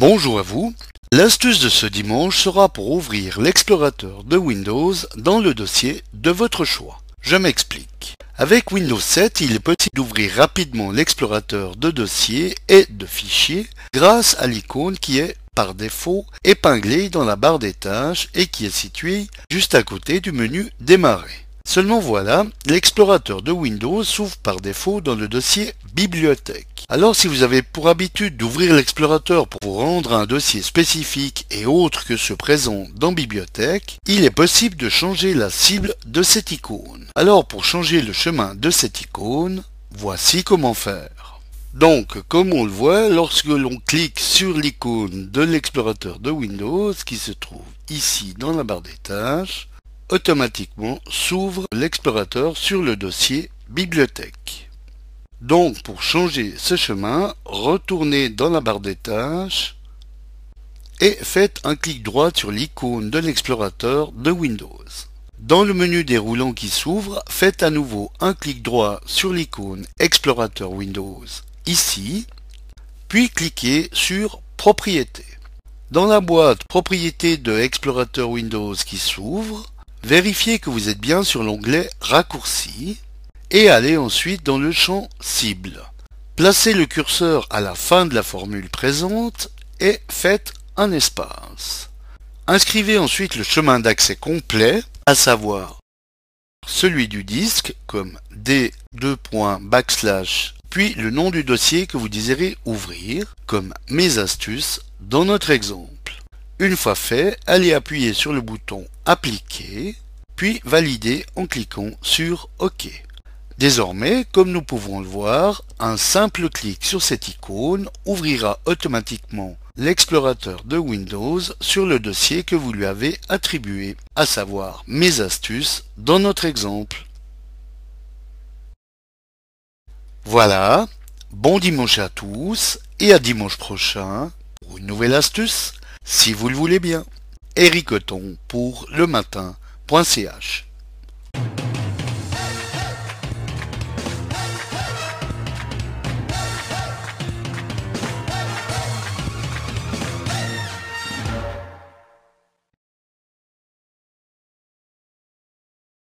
Bonjour à vous. L'astuce de ce dimanche sera pour ouvrir l'explorateur de Windows dans le dossier de votre choix. Je m'explique. Avec Windows 7, il est possible d'ouvrir rapidement l'explorateur de dossiers et de fichiers grâce à l'icône qui est par défaut épinglée dans la barre des tâches et qui est située juste à côté du menu Démarrer. Seulement voilà, l'explorateur de Windows s'ouvre par défaut dans le dossier Bibliothèque. Alors si vous avez pour habitude d'ouvrir l'explorateur pour vous rendre à un dossier spécifique et autre que ce présent dans Bibliothèque, il est possible de changer la cible de cette icône. Alors pour changer le chemin de cette icône, voici comment faire. Donc, comme on le voit, lorsque l'on clique sur l'icône de l'explorateur de Windows qui se trouve ici dans la barre des tâches, automatiquement s'ouvre l'explorateur sur le dossier Bibliothèque. Donc pour changer ce chemin, retournez dans la barre des tâches et faites un clic droit sur l'icône de l'explorateur de Windows. Dans le menu déroulant qui s'ouvre, faites à nouveau un clic droit sur l'icône Explorateur Windows ici, puis cliquez sur Propriétés. Dans la boîte Propriétés de Explorateur Windows qui s'ouvre, vérifiez que vous êtes bien sur l'onglet Raccourcis et allez ensuite dans le champ Cible. Placez le curseur à la fin de la formule présente et faites un espace. Inscrivez ensuite le chemin d'accès complet, à savoir celui du disque comme d2. backslash puis le nom du dossier que vous désirez ouvrir comme mes astuces dans notre exemple. Une fois fait, allez appuyer sur le bouton Appliquer, puis valider en cliquant sur OK. Désormais, comme nous pouvons le voir, un simple clic sur cette icône ouvrira automatiquement l'explorateur de Windows sur le dossier que vous lui avez attribué, à savoir Mes astuces dans notre exemple. Voilà, bon dimanche à tous et à dimanche prochain pour une nouvelle astuce, si vous le voulez bien. Eric pour le matin.ch